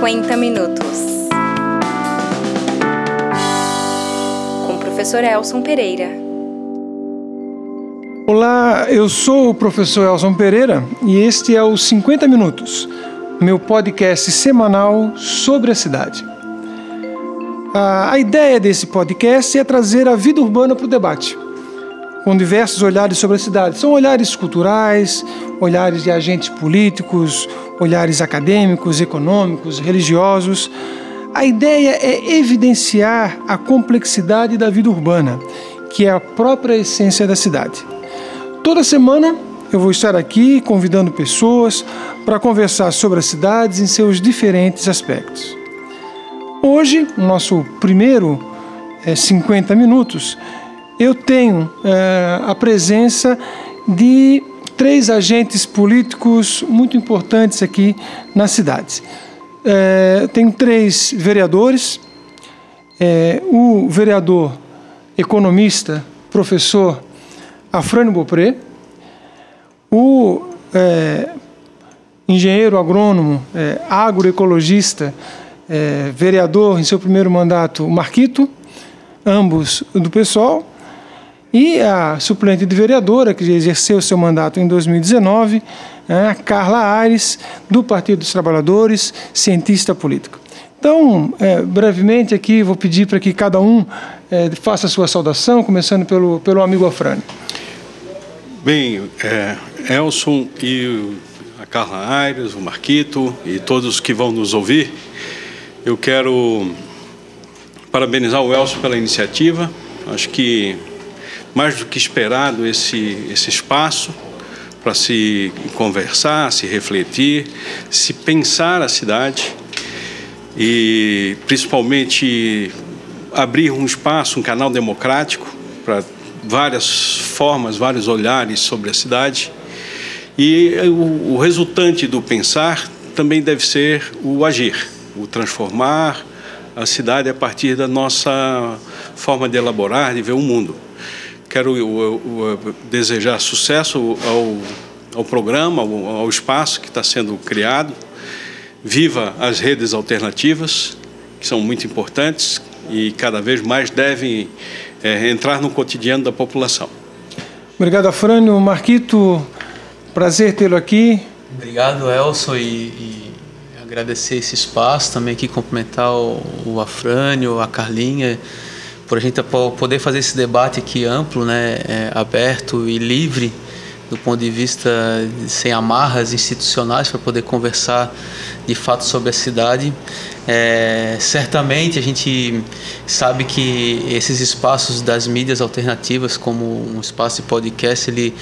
50 minutos. Com o professor Elson Pereira. Olá, eu sou o professor Elson Pereira e este é o 50 Minutos, meu podcast semanal sobre a cidade. A ideia desse podcast é trazer a vida urbana para o debate com diversos olhares sobre a cidade. São olhares culturais, olhares de agentes políticos, olhares acadêmicos, econômicos, religiosos. A ideia é evidenciar a complexidade da vida urbana, que é a própria essência da cidade. Toda semana eu vou estar aqui convidando pessoas para conversar sobre as cidades em seus diferentes aspectos. Hoje, o nosso primeiro é, 50 minutos, eu tenho é, a presença de três agentes políticos muito importantes aqui na cidade. É, tenho três vereadores. É, o vereador economista, professor Afrânio Bopré, o é, engenheiro agrônomo, é, agroecologista, é, vereador em seu primeiro mandato, Marquito, ambos do PSOL, e a suplente de vereadora, que exerceu seu mandato em 2019, é a Carla Ares, do Partido dos Trabalhadores, cientista político. Então, é, brevemente aqui, vou pedir para que cada um é, faça a sua saudação, começando pelo, pelo amigo Afrânio. Bem, é, Elson e a Carla Aires, o Marquito e todos que vão nos ouvir, eu quero parabenizar o Elson pela iniciativa. Acho que mais do que esperado esse, esse espaço para se conversar, se refletir, se pensar a cidade e principalmente abrir um espaço, um canal democrático para várias formas, vários olhares sobre a cidade. E o, o resultante do pensar também deve ser o agir, o transformar a cidade a partir da nossa forma de elaborar, de ver o mundo. Quero desejar sucesso ao, ao programa, ao, ao espaço que está sendo criado. Viva as redes alternativas, que são muito importantes e cada vez mais devem é, entrar no cotidiano da população. Obrigado, Afrânio. Marquito, prazer tê-lo aqui. Obrigado, Elson, e, e, agradecer esse espaço, também aqui cumprimentar o, o Afrânio, a Carlinha por a gente poder fazer esse debate aqui amplo, né, é, aberto e livre do ponto de vista sem amarras institucionais para poder conversar de fato sobre a cidade. É, certamente a gente sabe que esses espaços das mídias alternativas, como um espaço de podcast, ele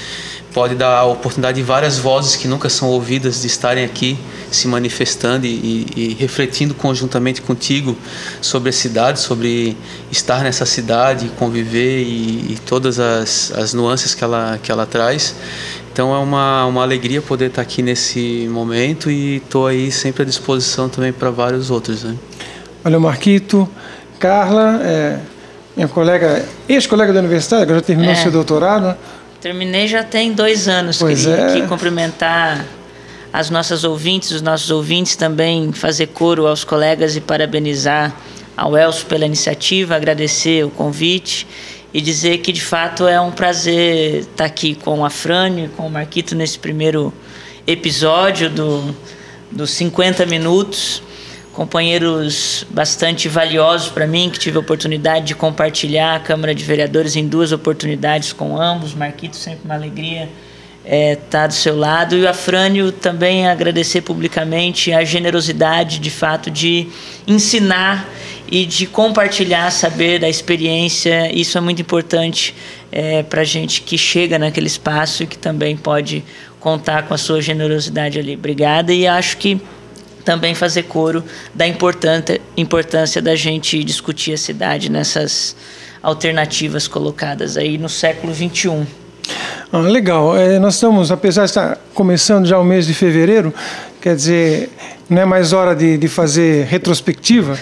pode dar a oportunidade de várias vozes que nunca são ouvidas de estarem aqui se manifestando e, e, refletindo conjuntamente contigo sobre a cidade, sobre estar nessa cidade, conviver e, e todas as, as nuances que ela, que ela traz. Então é uma, uma alegria poder estar aqui nesse momento e estou aí sempre à disposição também para vários outros. Né? Olha, Marquito, Carla, é, minha colega, ex-colega da universidade, que já terminou é. seu doutorado. Terminei já tem dois anos. Pois Queria é. aqui cumprimentar as nossas ouvintes, os nossos ouvintes também, fazer coro aos colegas e parabenizar ao Elcio pela iniciativa, agradecer o convite e dizer que de fato é um prazer estar aqui com a Frânio e com o Marquito nesse primeiro episódio do, dos 50 minutos companheiros bastante valiosos para mim, que tive a oportunidade de compartilhar a Câmara de Vereadores em duas oportunidades com ambos. Marquito, sempre uma alegria estar é, tá do seu lado. E o Afrânio também agradecer publicamente a generosidade, de fato, de ensinar e de compartilhar saber da experiência. Isso é muito importante é, para gente que chega naquele espaço e que também pode contar com a sua generosidade ali. Obrigada e acho que também fazer coro da importância da gente discutir a cidade nessas alternativas colocadas aí no século XXI. Ah, legal. É, nós estamos, apesar de estar começando já o mês de fevereiro, quer dizer, não é mais hora de, de fazer retrospectiva,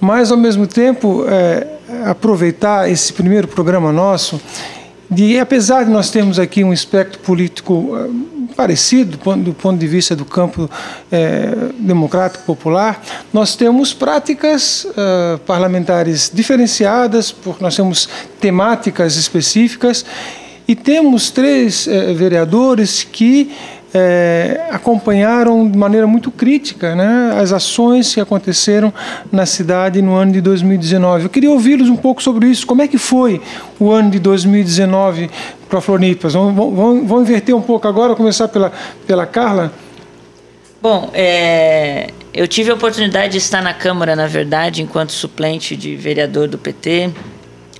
mas ao mesmo tempo é, aproveitar esse primeiro programa nosso de, apesar de nós termos aqui um espectro político parecido do ponto, do ponto de vista do campo é, democrático popular. Nós temos práticas uh, parlamentares diferenciadas, porque nós temos temáticas específicas e temos três uh, vereadores que é, acompanharam de maneira muito crítica né, as ações que aconteceram na cidade no ano de 2019. Eu queria ouvi-los um pouco sobre isso. Como é que foi o ano de 2019 para Floripas? Vamos, vamos, vamos inverter um pouco agora, começar pela, pela Carla. Bom, é, eu tive a oportunidade de estar na Câmara, na verdade, enquanto suplente de vereador do PT,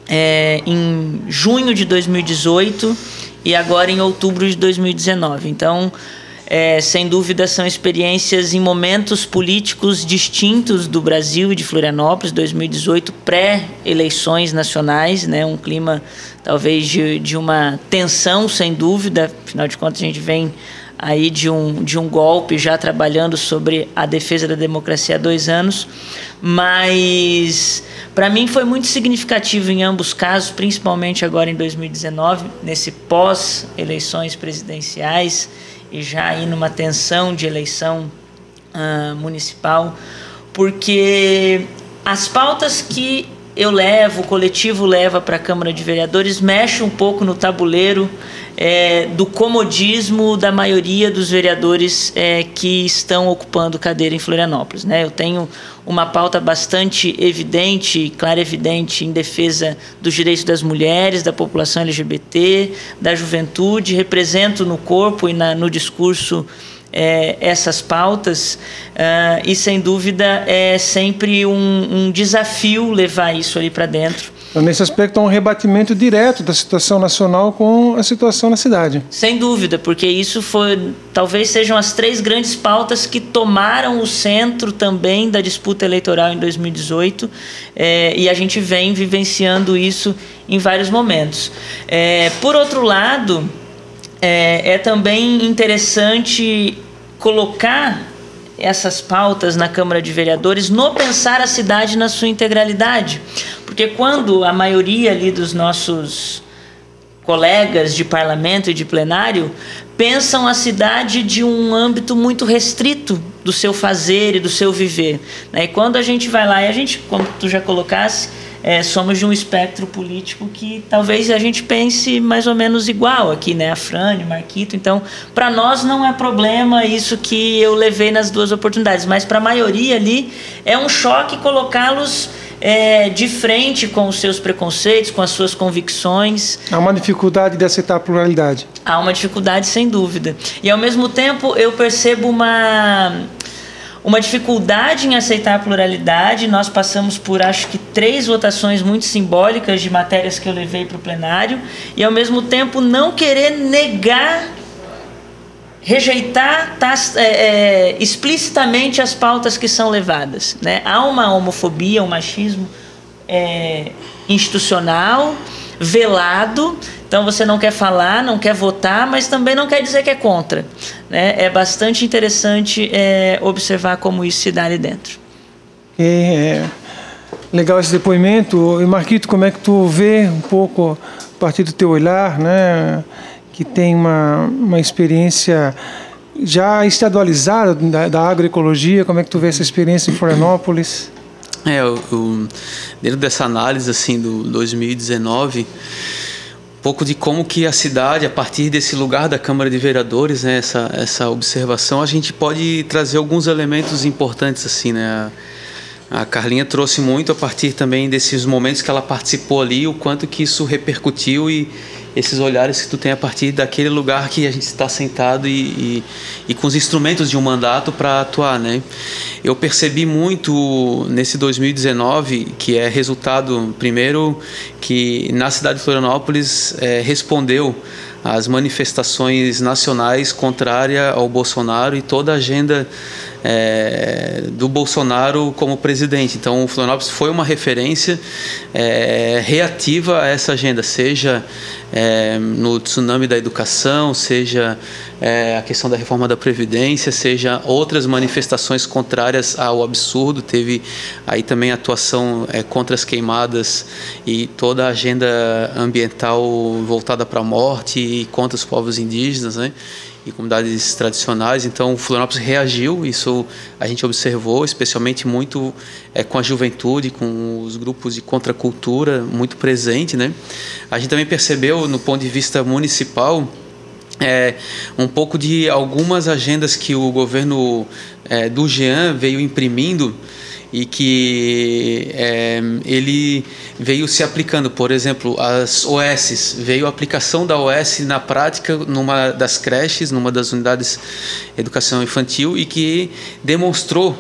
é, em junho de 2018 e agora em outubro de 2019. Então, é, sem dúvida, são experiências em momentos políticos distintos do Brasil e de Florianópolis, 2018, pré-eleições nacionais, né, um clima talvez de, de uma tensão, sem dúvida, afinal de contas, a gente vem aí de um, de um golpe já trabalhando sobre a defesa da democracia há dois anos, mas para mim foi muito significativo em ambos casos, principalmente agora em 2019, nesse pós-eleições presidenciais e já aí numa tensão de eleição uh, municipal, porque as pautas que eu levo, o coletivo leva para a Câmara de Vereadores, mexe um pouco no tabuleiro é, do comodismo da maioria dos vereadores é, que estão ocupando cadeira em Florianópolis. Né? Eu tenho uma pauta bastante evidente, clara e evidente, em defesa dos direitos das mulheres, da população LGBT, da juventude, represento no corpo e na, no discurso é, essas pautas uh, e sem dúvida é sempre um, um desafio levar isso ali para dentro então, nesse aspecto, há um rebatimento direto da situação nacional com a situação na cidade. Sem dúvida, porque isso foi, talvez sejam as três grandes pautas que tomaram o centro também da disputa eleitoral em 2018, é, e a gente vem vivenciando isso em vários momentos. É, por outro lado, é, é também interessante colocar essas pautas na Câmara de Vereadores no pensar a cidade na sua integralidade. Porque quando a maioria ali dos nossos colegas de parlamento e de plenário pensam a cidade de um âmbito muito restrito do seu fazer e do seu viver. Né? E quando a gente vai lá e a gente, como tu já colocasse, é, somos de um espectro político que talvez a gente pense mais ou menos igual aqui, né? A Frane, o Marquito. Então, para nós não é problema isso que eu levei nas duas oportunidades, mas para a maioria ali é um choque colocá-los é, de frente com os seus preconceitos, com as suas convicções. Há uma dificuldade de aceitar a pluralidade. Há uma dificuldade, sem dúvida. E ao mesmo tempo eu percebo uma uma dificuldade em aceitar a pluralidade. Nós passamos por, acho que, três votações muito simbólicas de matérias que eu levei para o plenário, e ao mesmo tempo não querer negar, rejeitar tá, é, é, explicitamente as pautas que são levadas. Né? Há uma homofobia, um machismo é, institucional, velado, então você não quer falar, não quer votar, mas também não quer dizer que é contra. Né? É bastante interessante é, observar como isso se dá ali dentro. É, legal esse depoimento. E Marquito, como é que tu vê um pouco a partir do teu olhar, né, que tem uma, uma experiência já estadualizada da, da agroecologia, como é que tu vê essa experiência em Florianópolis? É, eu, dentro dessa análise assim do 2019 pouco de como que a cidade, a partir desse lugar da Câmara de Vereadores, né, essa, essa observação, a gente pode trazer alguns elementos importantes assim, né? A Carlinha trouxe muito a partir também desses momentos que ela participou ali, o quanto que isso repercutiu e esses olhares que tu tem a partir daquele lugar que a gente está sentado e, e, e, com os instrumentos de um mandato para atuar, né? Eu percebi muito nesse 2019 que é resultado primeiro que na cidade de Florianópolis é, respondeu às manifestações nacionais contrárias ao Bolsonaro e toda a agenda é, do Bolsonaro como presidente. Então, o Florianópolis foi uma referência é, reativa a essa agenda, seja é, no tsunami da educação, seja é, a questão da reforma da Previdência, seja outras manifestações contrárias ao absurdo. Teve aí também atuação é, contra as queimadas e toda a agenda ambiental voltada para a morte e contra os povos indígenas. Né? E comunidades tradicionais. Então, Florianópolis reagiu, isso a gente observou, especialmente muito é, com a juventude, com os grupos de contracultura muito presente, né? A gente também percebeu, no ponto de vista municipal, é, um pouco de algumas agendas que o governo é, do Jean veio imprimindo e que é, ele veio se aplicando. Por exemplo, as OS, veio a aplicação da OS na prática numa das creches, numa das unidades de educação infantil e que demonstrou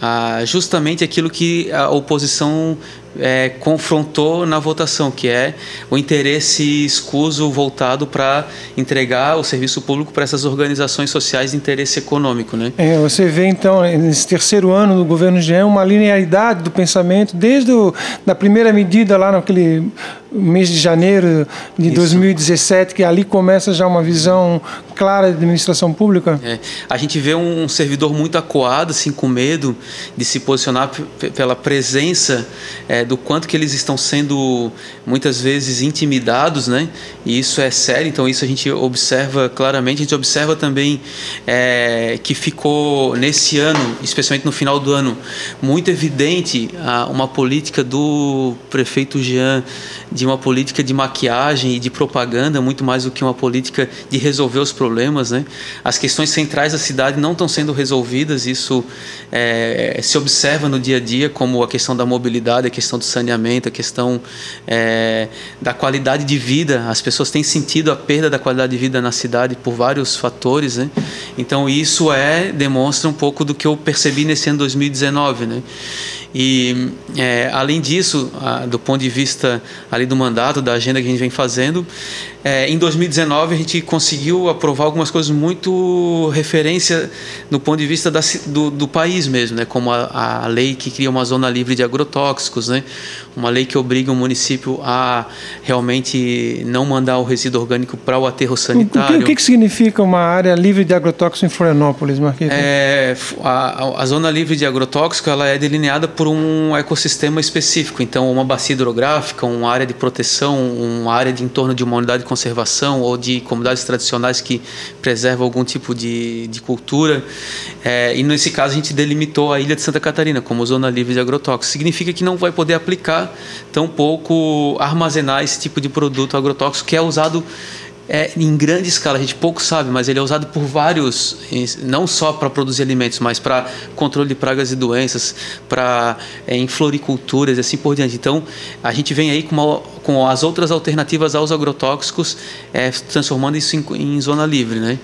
ah, justamente aquilo que a oposição é, confrontou na votação, que é o interesse escuso voltado para entregar o serviço público para essas organizações sociais de interesse econômico. Né? É, você vê então nesse terceiro ano do governo Jean uma linearidade do pensamento desde a da primeira medida lá naquele mês de janeiro de Isso. 2017 que ali começa já uma visão clara de administração pública. É, a gente vê um servidor muito acuado, assim, com medo de se posicionar pela presença é, do quanto que eles estão sendo muitas vezes intimidados, né? E isso é sério, então isso a gente observa claramente. A gente observa também é, que ficou nesse ano, especialmente no final do ano, muito evidente a, uma política do prefeito Jean de uma política de maquiagem e de propaganda muito mais do que uma política de resolver os problemas, né? As questões centrais da cidade não estão sendo resolvidas. Isso é, se observa no dia a dia, como a questão da mobilidade, a questão do saneamento, a questão é, da qualidade de vida. As pessoas têm sentido a perda da qualidade de vida na cidade por vários fatores, né? Então isso é demonstra um pouco do que eu percebi nesse ano 2019, né? E é, além disso, a, do ponto de vista ali do mandato, da agenda que a gente vem fazendo, é, em 2019 a gente conseguiu aprovar algumas coisas muito referência no ponto de vista da, do, do, país mesmo, né? como a, a, lei que cria uma zona livre de agrotóxicos, né? uma lei que obriga o município a realmente não mandar o resíduo orgânico para o aterro sanitário. O que, o que, significa uma área livre de agrotóxicos em Florianópolis, Marquinhos? É, a, a, zona livre de agrotóxico ela é delineada por um ecossistema específico, então uma bacia hidrográfica, uma área de proteção, uma área de entorno de uma unidade conservação ou de comunidades tradicionais que preservam algum tipo de, de cultura. É, e nesse caso a gente delimitou a ilha de Santa Catarina como zona livre de agrotóxicos. Significa que não vai poder aplicar, tampouco armazenar esse tipo de produto agrotóxico que é usado é, em grande escala, a gente pouco sabe, mas ele é usado por vários, não só para produzir alimentos, mas para controle de pragas e doenças, para é, em floriculturas e assim por diante. Então, a gente vem aí com, uma, com as outras alternativas aos agrotóxicos, é, transformando isso em, em, zona livre. Né?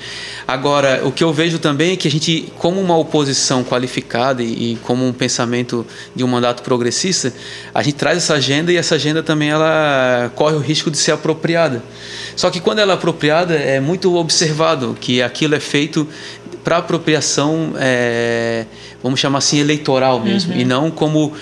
Agora, o que eu vejo também é que a gente, como uma oposição qualificada e, e como um pensamento de um mandato progressista, a gente traz essa agenda e essa agenda também ela corre o risco de ser apropriada. Só que quando ela é apropriada, é muito observado que aquilo é feito para apropriação, é, vamos chamar assim, eleitoral mesmo, uhum. e não como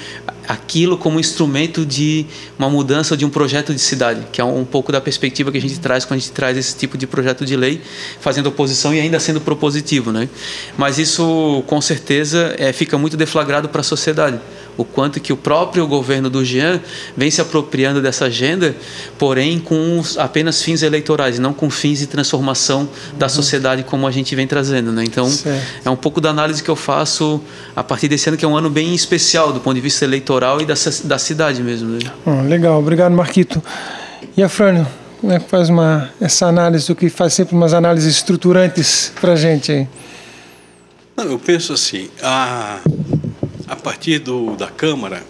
aquilo como instrumento de uma mudança de um projeto de cidade, que é um pouco da perspectiva que a gente traz quando a gente traz esse tipo de projeto de lei, fazendo oposição e ainda sendo propositivo, né? Mas isso, com certeza, é, fica muito deflagrado para a sociedade o quanto que o próprio governo do Jean vem se apropriando dessa agenda, porém com apenas fins eleitorais, não com fins de transformação da uhum. sociedade como a gente vem trazendo, né? Então, certo. é um pouco da análise que eu faço a partir desse ano que é um ano bem especial do ponto de vista eleitoral e da, da cidade mesmo. Né? Oh, legal, obrigado Marquito. E a Frânio, como é que faz uma essa análise do que faz sempre umas análises estruturantes para a gente aí? Não, eu penso assim, a a partir do, da Câmara,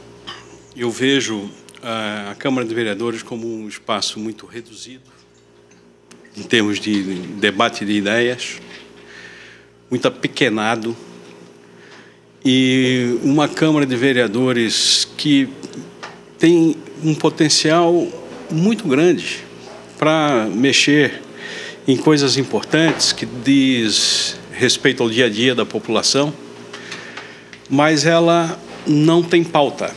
eu vejo a, a Câmara de Vereadores como um espaço muito reduzido, em termos de debate de ideias, muito apequenado, e uma Câmara de Vereadores que tem um potencial muito grande para mexer em coisas importantes que diz respeito ao dia a dia da população mas ela não tem pauta.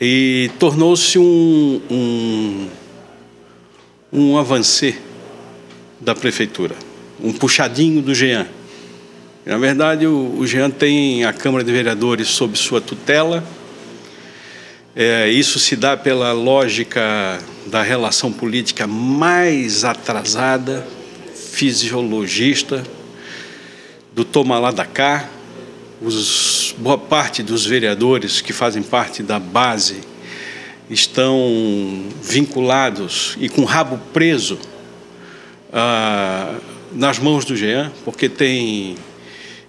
E tornou-se um, um, um avancê da prefeitura, um puxadinho do Jean. Na verdade, o, Jean tem a Câmara de Vereadores sob sua tutela. É, isso se dá pela lógica da relação política mais atrasada, fisiologista, do Toma lá da cá, os, boa parte dos vereadores que fazem parte da base estão vinculados e com o rabo preso ah, nas mãos do Jean, porque tem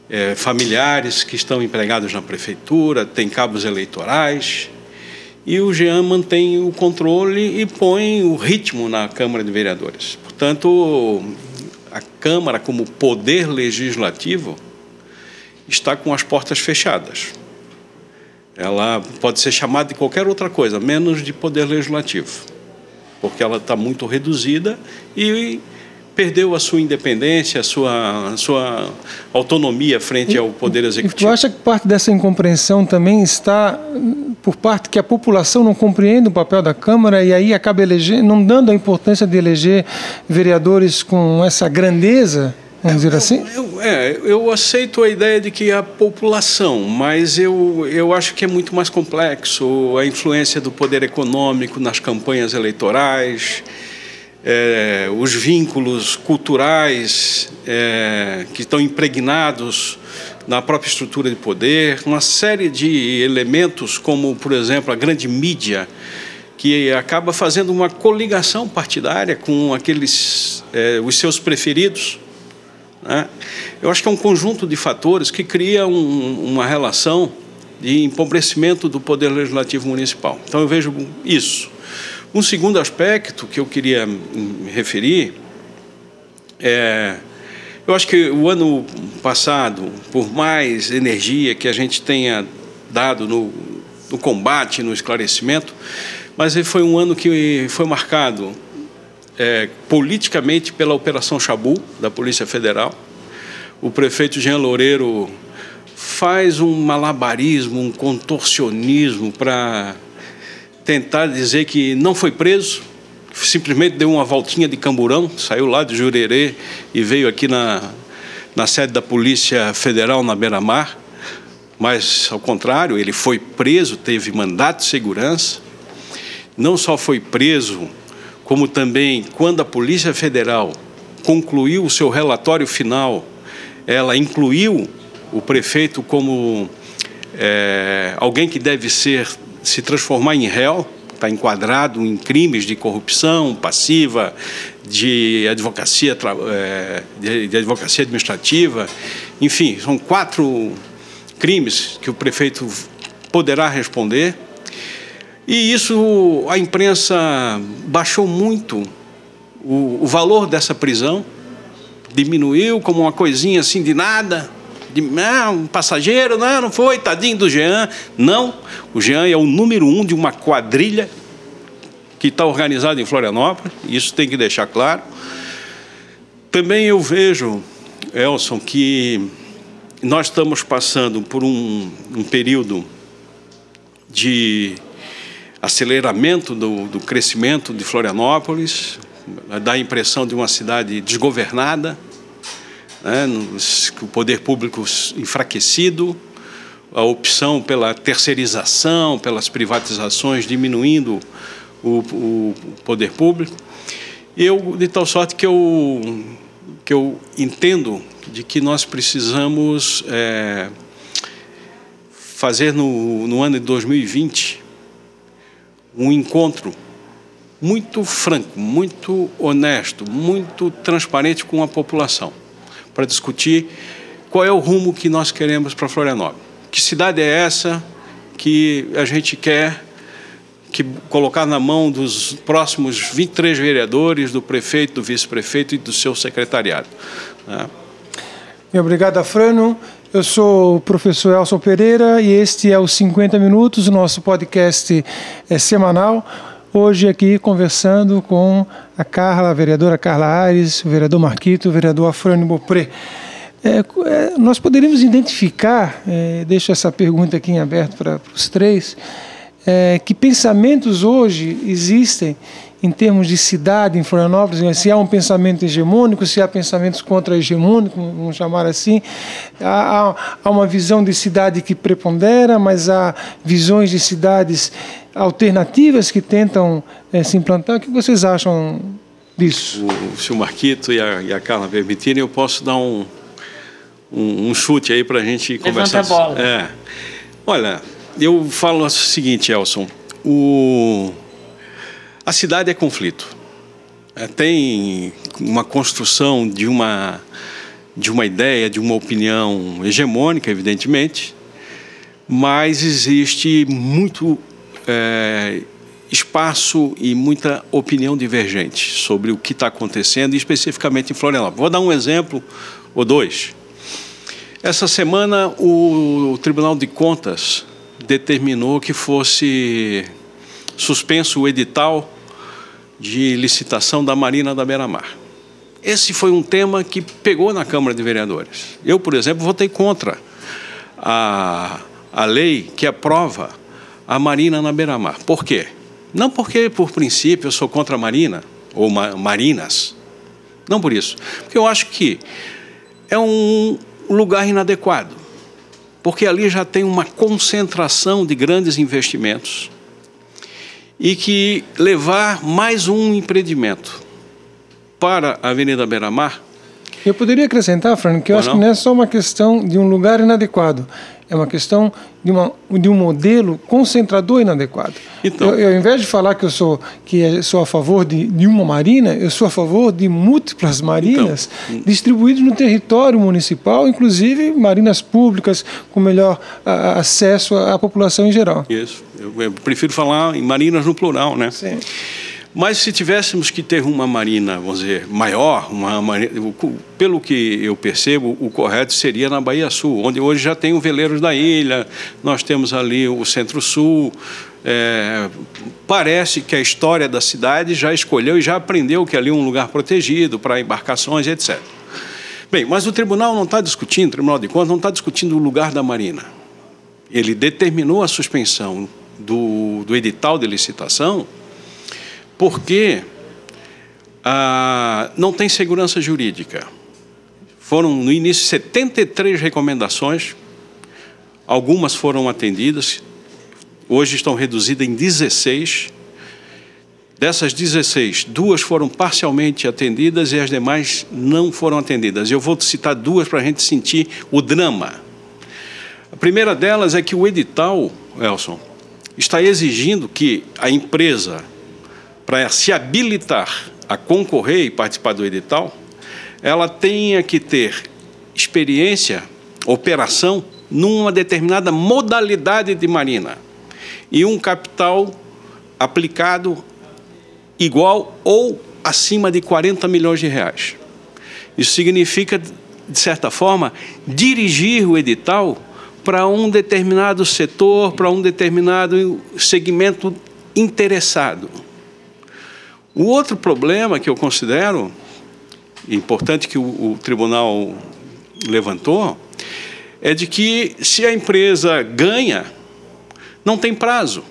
é, familiares que estão empregados na prefeitura, tem cabos eleitorais, e o Jean mantém o controle e põe o ritmo na Câmara de Vereadores. Portanto, a Câmara, como poder legislativo, está com as portas fechadas. Ela pode ser chamada de qualquer outra coisa, menos de poder legislativo, porque ela está muito reduzida e perdeu a sua independência, a sua, a sua autonomia frente ao poder executivo. Tu acha que parte dessa incompreensão também está por parte que a população não compreende o papel da Câmara e aí acaba elegendo, não dando a importância de eleger vereadores com essa grandeza? Vamos dizer assim? Eu, eu, é, eu aceito a ideia de que a população, mas eu, eu acho que é muito mais complexo a influência do poder econômico nas campanhas eleitorais, é, os vínculos culturais é, que estão impregnados na própria estrutura de poder, uma série de elementos, como, por exemplo, a grande mídia, que acaba fazendo uma coligação partidária com aqueles é, os seus preferidos. Né? Eu acho que é um conjunto de fatores que cria um, uma relação de empobrecimento do poder legislativo municipal. Então eu vejo isso. Um segundo aspecto que eu queria me referir é. Eu acho que o ano passado, por mais energia que a gente tenha dado no, no combate, no esclarecimento, mas foi um ano que foi marcado é, politicamente pela Operação Chabu, da Polícia Federal. O prefeito Jean Loureiro faz um malabarismo, um contorcionismo para tentar dizer que não foi preso, simplesmente deu uma voltinha de camburão, saiu lá de Jurerê e veio aqui na, na sede da Polícia Federal na Beira-Mar. Mas, ao contrário, ele foi preso, teve mandato de segurança. Não só foi preso, como também, quando a Polícia Federal concluiu o seu relatório final, ela incluiu o prefeito como é, alguém que deve ser se transformar em réu, está enquadrado em crimes de corrupção passiva, de advocacia, é, de advocacia administrativa, enfim, são quatro crimes que o prefeito poderá responder. E isso a imprensa baixou muito o, o valor dessa prisão, diminuiu como uma coisinha assim de nada de ah, um passageiro, não, não foi, tadinho do Jean. Não, o Jean é o número um de uma quadrilha que está organizada em Florianópolis, isso tem que deixar claro. Também eu vejo, Elson, que nós estamos passando por um, um período de aceleramento do, do crescimento de Florianópolis, dá a impressão de uma cidade desgovernada, né, o poder público enfraquecido, a opção pela terceirização, pelas privatizações, diminuindo o, o poder público. Eu, de tal sorte que eu, que eu entendo de que nós precisamos é, fazer no, no ano de 2020 um encontro muito franco, muito honesto, muito transparente com a população para discutir qual é o rumo que nós queremos para Florianópolis. Que cidade é essa que a gente quer que colocar na mão dos próximos 23 vereadores, do prefeito, do vice-prefeito e do seu secretariado. Né? Obrigado, Afrano. Eu sou o professor Elson Pereira e este é o 50 Minutos, nosso podcast é, semanal. Hoje aqui conversando com a Carla, a vereadora Carla Aires, o vereador Marquito, o vereador Afrânio Bopré. É, é, nós poderíamos identificar, é, deixo essa pergunta aqui em aberto para os três, é, que pensamentos hoje existem em termos de cidade em Florianópolis, se há um pensamento hegemônico, se há pensamentos contra-hegemônicos, vamos chamar assim. Há, há, uma visão de cidade que prepondera, mas há visões de cidades alternativas que tentam é, se implantar. O que vocês acham disso. O, se o Marquito e a, e a Carla permitirem, eu posso dar um, um, um chute aí para a gente Levanta conversar. a bola. É. Olha, eu falo o seguinte, Elson. O, a cidade é conflito. É, tem uma construção de uma, de uma ideia, de uma opinião hegemônica, evidentemente, mas existe muito é, espaço e muita opinião divergente sobre o que está acontecendo, especificamente em Florianópolis. Vou dar um exemplo ou dois. Essa semana, o Tribunal de Contas determinou que fosse suspenso o edital de licitação da Marina da Beira-Mar. Esse foi um tema que pegou na Câmara de Vereadores. Eu, por exemplo, votei contra a, a lei que aprova a Marina na Beira-Mar. Por quê? Não porque, por princípio, eu sou contra a Marina ou ma marinas. Não por isso. Porque eu acho que é um lugar inadequado. Porque ali já tem uma concentração de grandes investimentos e que levar mais um empreendimento para a Avenida Beira-Mar. Eu poderia acrescentar, Fran, que eu Ou acho não? que não é só uma questão de um lugar inadequado, é uma questão de, uma, de um modelo concentrador inadequado. Então. eu, eu, ao invés de falar que eu sou, que sou a favor de, de uma marina, eu sou a favor de múltiplas marinas Então. distribuídas no território municipal, inclusive marinas públicas com melhor a, acesso à, à população em geral. Isso. Eu, eu prefiro falar em marinas no plural, né? Sim. Mas se tivéssemos que ter uma marina, vamos dizer, maior, uma marina, pelo que eu percebo, o correto seria na Bahia Sul, onde hoje já tem o Veleiros da Ilha, nós temos ali o Centro-Sul. É, parece que a história da cidade já escolheu e já aprendeu que ali é um lugar protegido para embarcações, etc. Bem, mas o tribunal não está discutindo, o Tribunal de Contas não está discutindo o lugar da marina. Ele determinou a suspensão do, do edital de licitação porque ah, não tem segurança jurídica. Foram, no início, 73 recomendações, algumas foram atendidas, hoje estão reduzidas em 16. Dessas 16, duas foram parcialmente atendidas e as demais não foram atendidas. Eu vou citar duas para a gente sentir o drama. A primeira delas é que o edital, Elson, está exigindo que a empresa para se habilitar a concorrer e participar do edital, ela tenha que ter experiência, operação, numa determinada modalidade de marina e um capital aplicado igual ou acima de 40 milhões de reais. Isso significa, de certa forma, dirigir o edital para um determinado setor, para um determinado segmento interessado. O outro problema que eu considero importante que o, o tribunal levantou é de que se a empresa ganha, não tem prazo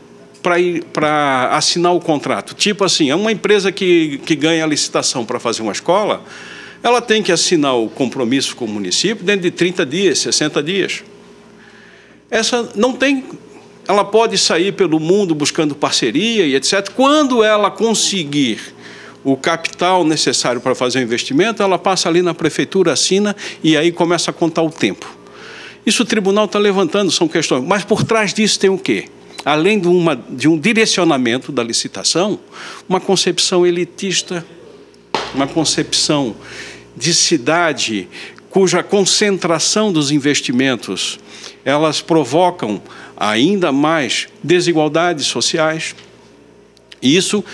para assinar o contrato. Tipo assim, é uma empresa que, que ganha a licitação para fazer uma escola, ela tem que assinar o compromisso com o município dentro de 30 dias, 60 dias. Essa não tem ela pode sair pelo mundo buscando parceria e etc. Quando ela conseguir o capital necessário para fazer o investimento, ela passa ali na prefeitura, assina e aí começa a contar o tempo. Isso o tribunal está levantando, são questões. Mas por trás disso tem o quê? Além de, uma, de um direcionamento da licitação, uma concepção elitista, uma concepção de cidade cuja concentração dos investimentos elas provocam ainda mais desigualdades sociais. E isso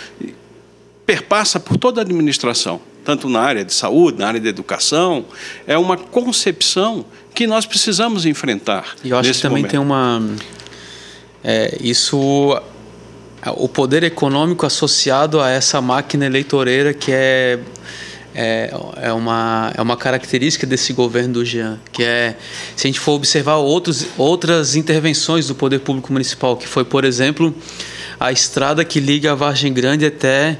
perpassa por toda a administração, tanto na área de saúde, na área de educação. É uma concepção que nós precisamos enfrentar. E eu acho que também momento. tem uma. É, isso. O poder econômico associado a essa máquina eleitoreira que é é, é, uma, é uma característica desse governo do Jean, que é, se a gente for observar outros, outras intervenções do poder público municipal, que foi, por exemplo, a estrada que liga a Vargem Grande até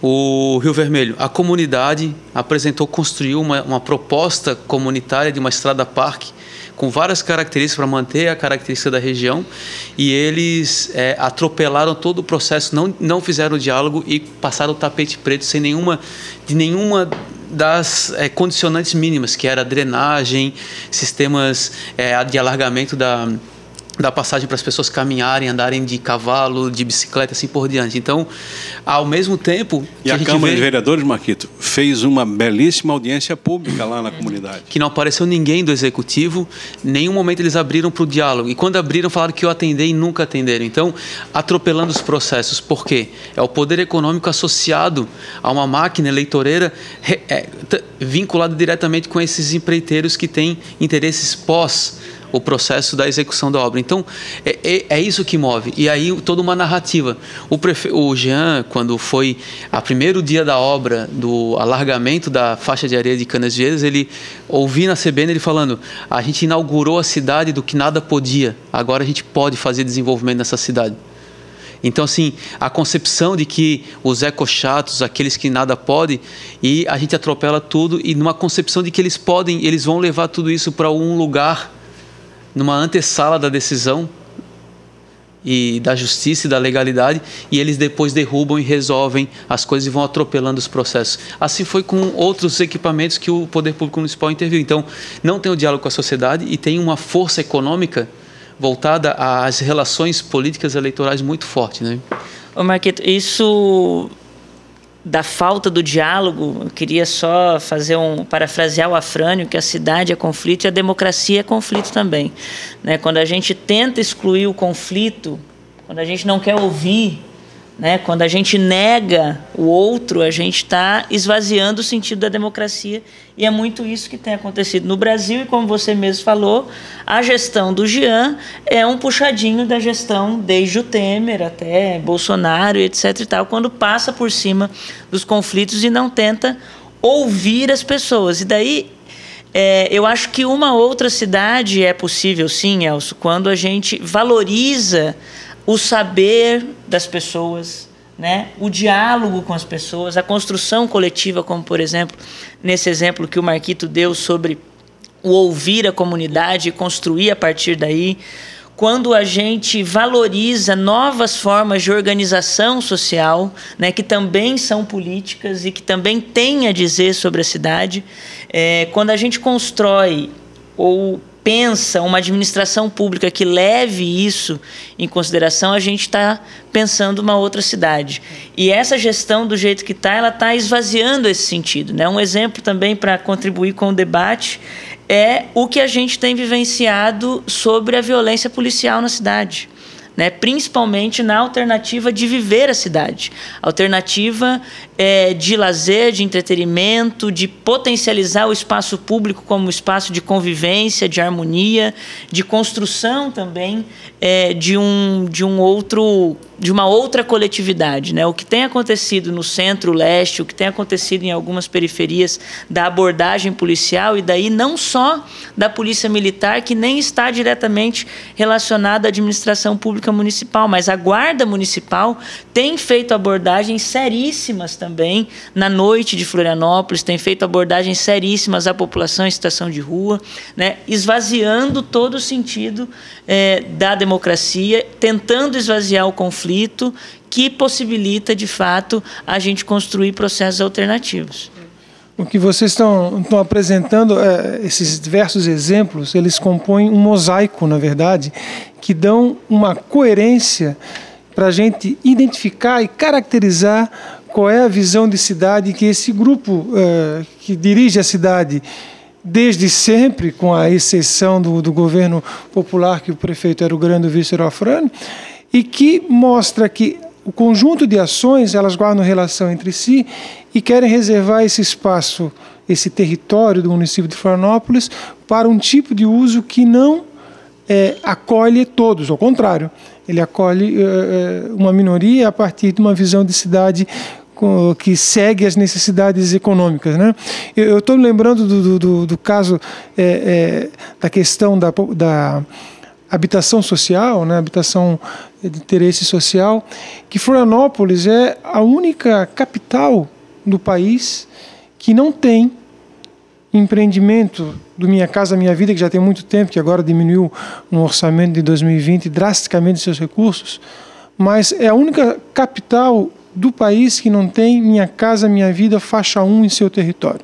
o Rio Vermelho. A comunidade apresentou, construiu uma, uma proposta comunitária de uma estrada parque com várias características para manter a característica da região, e eles é, atropelaram todo o processo, não, não fizeram o diálogo e passaram o tapete preto sem nenhuma, de nenhuma das é, condicionantes mínimas, que era drenagem, sistemas é, de alargamento da da passagem para as pessoas caminharem, andarem de cavalo, de bicicleta, assim por diante. Então, ao mesmo tempo. E a, a Câmara vê... de Vereadores, Marquito, fez uma belíssima audiência pública lá na comunidade. Que não apareceu ninguém do executivo, nenhum momento eles abriram para o diálogo. E quando abriram, falaram que eu atender e nunca atenderam. Então, atropelando os processos. Por quê? É o poder econômico associado a uma máquina eleitoreira é, vinculado diretamente com esses empreiteiros que têm interesses pós o processo da execução da obra. Então, é, é, é isso que move. E aí, toda uma narrativa. O, prefe... o Jean, quando foi a primeiro dia da obra, do alargamento da faixa de areia de Canas Vieiras, ele ouvi na CBN ele falando: a gente inaugurou a cidade do que nada podia, agora a gente pode fazer desenvolvimento nessa cidade. Então, assim, a concepção de que os ecochatos, aqueles que nada podem, e a gente atropela tudo, e numa concepção de que eles podem, eles vão levar tudo isso para um lugar numa antessala da decisão e da justiça e da legalidade e eles depois derrubam e resolvem as coisas e vão atropelando os processos. Assim foi com outros equipamentos que o poder público municipal interviu. Então, não tem o diálogo com a sociedade e tem uma força econômica voltada às relações políticas eleitorais muito forte, né? Ô Marquito, isso da falta do diálogo, eu queria só fazer um parafrasear o Afrânio que a cidade é conflito e a democracia é conflito também, né? Quando a gente tenta excluir o conflito, quando a gente não quer ouvir né? Quando a gente nega o outro, a gente está esvaziando o sentido da democracia. E é muito isso que tem acontecido no Brasil. E como você mesmo falou, a gestão do Jean é um puxadinho da gestão desde o Temer até Bolsonaro, etc. E tal, quando passa por cima dos conflitos e não tenta ouvir as pessoas. E daí é, eu acho que uma outra cidade é possível, sim, Elcio, quando a gente valoriza o saber das pessoas, né? o diálogo com as pessoas, a construção coletiva, como por exemplo, nesse exemplo que o Marquito deu sobre o ouvir a comunidade e construir a partir daí. Quando a gente valoriza novas formas de organização social, né, que também são políticas e que também têm a dizer sobre a cidade, é, quando a gente constrói ou pensa uma administração pública que leve isso em consideração, a gente está pensando uma outra cidade. E essa gestão, do jeito que está, ela está esvaziando esse sentido. Né? Um exemplo também para contribuir com o debate é o que a gente tem vivenciado sobre a violência policial na cidade né? principalmente na alternativa de viver a cidade. Alternativa é, de lazer, de entretenimento, de potencializar o espaço público como espaço de convivência, de harmonia, de construção também é, de, um, de um outro de uma outra coletividade. Né? O que tem acontecido no centro-leste, o que tem acontecido em algumas periferias da abordagem policial, e daí não só da polícia militar, que nem está diretamente relacionada à administração pública municipal, mas a guarda municipal tem feito abordagens seríssimas também na noite de Florianópolis, tem feito abordagens seríssimas à população em situação de rua, né? esvaziando todo o sentido é, da democracia, tentando esvaziar o conflito que possibilita, de fato, a gente construir processos alternativos. O que vocês estão, estão apresentando, é, esses diversos exemplos, eles compõem um mosaico, na verdade, que dão uma coerência para a gente identificar e caracterizar qual é a visão de cidade que esse grupo é, que dirige a cidade desde sempre, com a exceção do, do governo popular, que o prefeito era o grande vice Afrânio, e que mostra que o conjunto de ações elas guardam relação entre si e querem reservar esse espaço, esse território do município de Florianópolis para um tipo de uso que não é, acolhe todos, ao contrário, ele acolhe é, uma minoria a partir de uma visão de cidade que segue as necessidades econômicas. Né? Eu estou lembrando do, do, do caso é, é, da questão da, da habitação social, né? habitação de interesse social, que Florianópolis é a única capital do país que não tem empreendimento do Minha Casa Minha Vida, que já tem muito tempo, que agora diminuiu no orçamento de 2020 drasticamente seus recursos, mas é a única capital do país que não tem Minha Casa Minha Vida faixa 1 em seu território.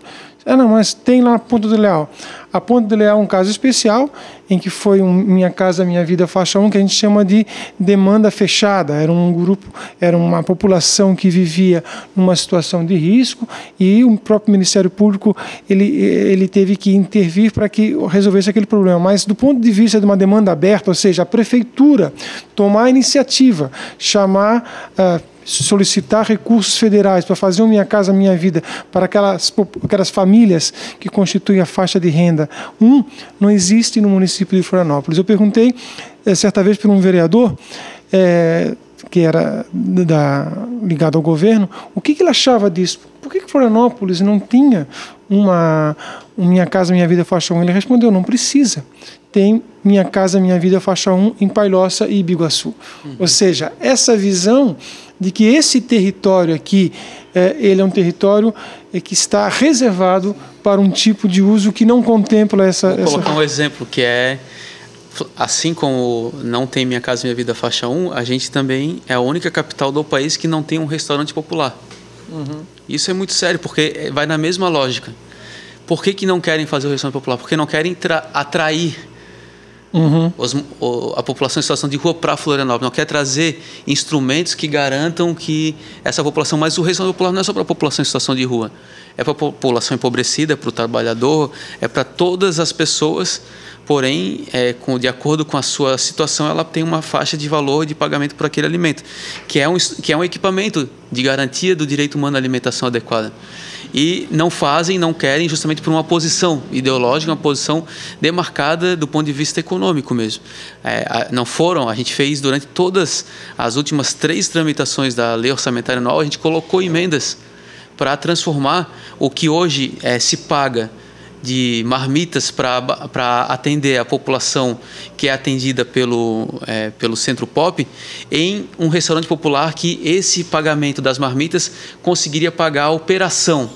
Ah, não, mas tem lá a Ponta do Leal. A Ponta do Leal é um caso especial, em que foi um Minha Casa Minha Vida faixa 1, que a gente chama de demanda fechada. Era um grupo, era uma população que vivia numa situação de risco e o próprio Ministério Público ele, ele teve que intervir para que resolvesse aquele problema. Mas do ponto de vista de uma demanda aberta, ou seja, a prefeitura tomar a iniciativa, chamar. Uh, solicitar recursos federais para fazer o Minha Casa Minha Vida para aquelas, aquelas famílias que constituem a faixa de renda 1, um, não existe no município de Florianópolis. Eu perguntei é, certa vez para um vereador, é, que era da, ligado ao governo, o que, que ele achava disso? Por que, que Florianópolis não tinha uma, um Minha Casa Minha Vida faixa 1? Ele respondeu, não precisa tem Minha Casa Minha Vida faixa 1 em Palhoça e Ibiguaçu. Uhum. Ou seja, essa visão de que esse território aqui é, ele é um território é, que está reservado para um tipo de uso que não contempla essa. Vou colocar essa... um exemplo que é assim como não tem Minha Casa Minha Vida faixa 1, a gente também é a única capital do país que não tem um restaurante popular. Uhum. Isso é muito sério, porque vai na mesma lógica. Por que, que não querem fazer o restaurante popular? Porque não querem atrair Uhum. Os, o, a população em situação de rua para Florianópolis. Não quer trazer instrumentos que garantam que essa população, mas o restaurante popular não é só para a população em situação de rua, é para a população empobrecida, para o trabalhador, é para todas as pessoas. Porém, é, com, de acordo com a sua situação, ela tem uma faixa de valor de pagamento por aquele alimento, que é um, que é um equipamento de garantia do direito humano à alimentação adequada e não fazem, não querem, justamente por uma posição ideológica, uma posição demarcada do ponto de vista econômico mesmo. É, não foram, a gente fez durante todas as últimas três tramitações da lei orçamentária anual, a gente colocou emendas para transformar o que hoje é, se paga de marmitas para atender a população que é atendida pelo, é, pelo Centro Pop em um restaurante popular que esse pagamento das marmitas conseguiria pagar a operação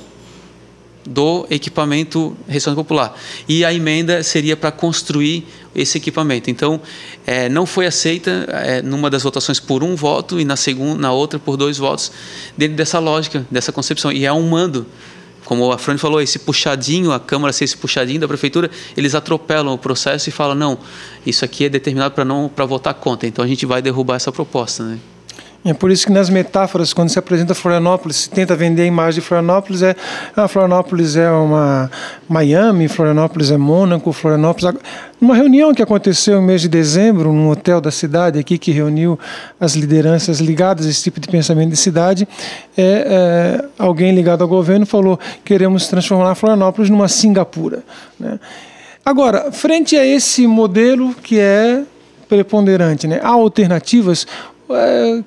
do equipamento restaurante popular. E a emenda seria para construir esse equipamento. Então, é, não foi aceita é, numa das votações por um voto e na segunda, na outra por dois votos, dentro dessa lógica, dessa concepção. E é um mando como a Fran falou, esse puxadinho, a Câmara ser esse puxadinho da Prefeitura, eles atropelam o processo e falam, não, isso aqui é determinado para não para votar contra, então a gente vai derrubar essa proposta. Né? É por isso que nas metáforas, quando se apresenta Florianópolis, se tenta vender a imagem de Florianópolis, é ah, Florianópolis é uma Miami, Florianópolis é Mônaco, Florianópolis. Uma reunião que aconteceu no mês de dezembro, num hotel da cidade aqui, que reuniu as lideranças ligadas a esse tipo de pensamento de cidade, é, é alguém ligado ao governo falou: queremos transformar Florianópolis numa Singapura. Né? Agora, frente a esse modelo que é preponderante, né? há alternativas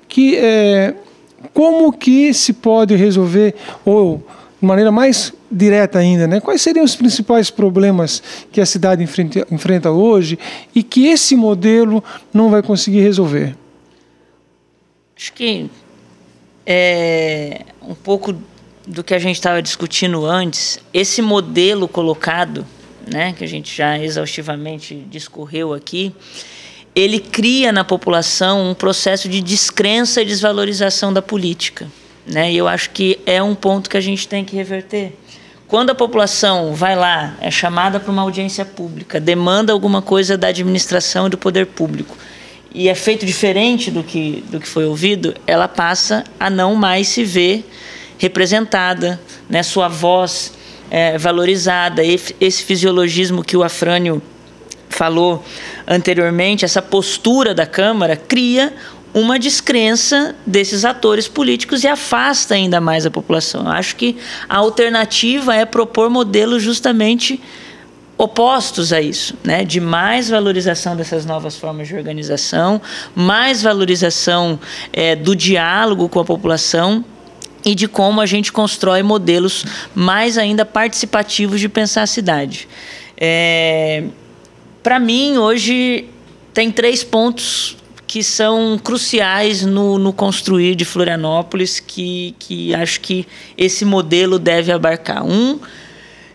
que é, como que se pode resolver ou de maneira mais direta ainda, né? Quais seriam os principais problemas que a cidade enfrenta, enfrenta hoje e que esse modelo não vai conseguir resolver? Acho que é um pouco do que a gente estava discutindo antes. Esse modelo colocado, né, que a gente já exaustivamente discorreu aqui, ele cria na população um processo de descrença e desvalorização da política. Né? E eu acho que é um ponto que a gente tem que reverter. Quando a população vai lá, é chamada para uma audiência pública, demanda alguma coisa da administração e do poder público, e é feito diferente do que, do que foi ouvido, ela passa a não mais se ver representada, né? sua voz é, valorizada, esse fisiologismo que o Afrânio falou anteriormente, essa postura da Câmara cria uma descrença desses atores políticos e afasta ainda mais a população. Eu acho que a alternativa é propor modelos justamente opostos a isso, né? de mais valorização dessas novas formas de organização, mais valorização é, do diálogo com a população e de como a gente constrói modelos mais ainda participativos de pensar a cidade. É, para mim, hoje, tem três pontos que são cruciais no, no, construir de Florianópolis, que, que acho que esse modelo deve abarcar. Um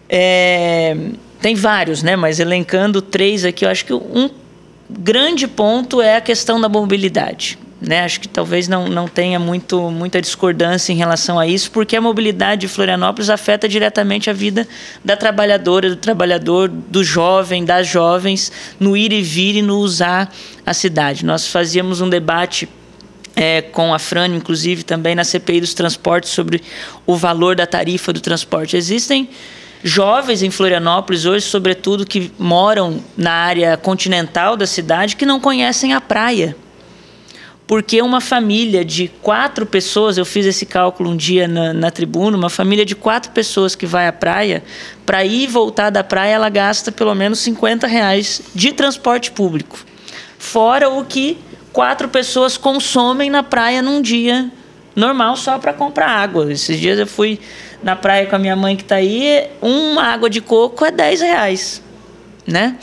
é tem vários, né? Mas elencando três aqui, eu acho que um grande ponto é a questão da mobilidade. Né? Acho que talvez não, não tenha muito, muita discordância em relação a isso, porque a mobilidade de Florianópolis afeta diretamente a vida da trabalhadora, do trabalhador, do jovem, das jovens, no ir e vir e no usar a cidade. Nós fazíamos um debate é, com a Fran, inclusive, também na CPI dos transportes, sobre o valor da tarifa do transporte. Existem jovens em Florianópolis hoje, sobretudo, que moram na área continental da cidade, que não conhecem a praia porque uma família de quatro pessoas, eu fiz esse cálculo um dia na, na tribuna, uma família de quatro pessoas que vai à praia, para ir e voltar da praia, ela gasta pelo menos 50 reais de transporte público. Fora o que quatro pessoas consomem na praia num dia normal só para comprar água. Esses dias eu fui na praia com a minha mãe que está aí, uma água de coco é 10 reais. Né?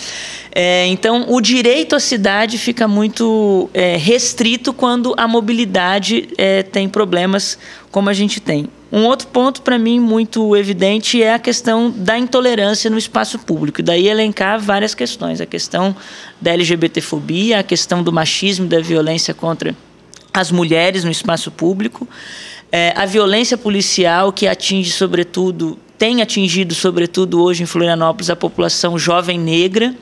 É, então, o direito à cidade fica muito é, restrito quando a mobilidade é, tem problemas como a gente tem. Um outro ponto para mim muito evidente é a questão da intolerância no espaço público. Daí elencar várias questões: a questão da LGBTfobia, a questão do machismo, da violência contra as mulheres no espaço público, é, a violência policial que atinge sobretudo tem atingido, sobretudo hoje em Florianópolis, a população jovem negra,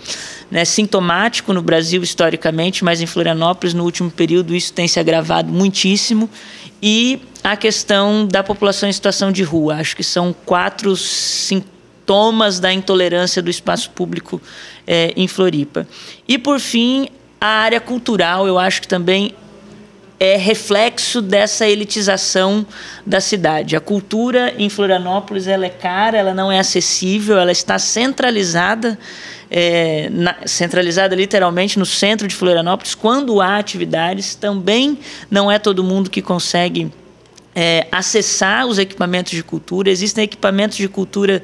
né, sintomático no Brasil historicamente, mas em Florianópolis, no último período, isso tem se agravado muitíssimo. E a questão da população em situação de rua. Acho que são quatro sintomas da intolerância do espaço público é, em Floripa. E, por fim, a área cultural, eu acho que também é reflexo dessa elitização da cidade. A cultura em Florianópolis ela é cara, ela não é acessível, ela está centralizada, é, na, centralizada literalmente no centro de Florianópolis. Quando há atividades, também não é todo mundo que consegue é, acessar os equipamentos de cultura. Existem equipamentos de cultura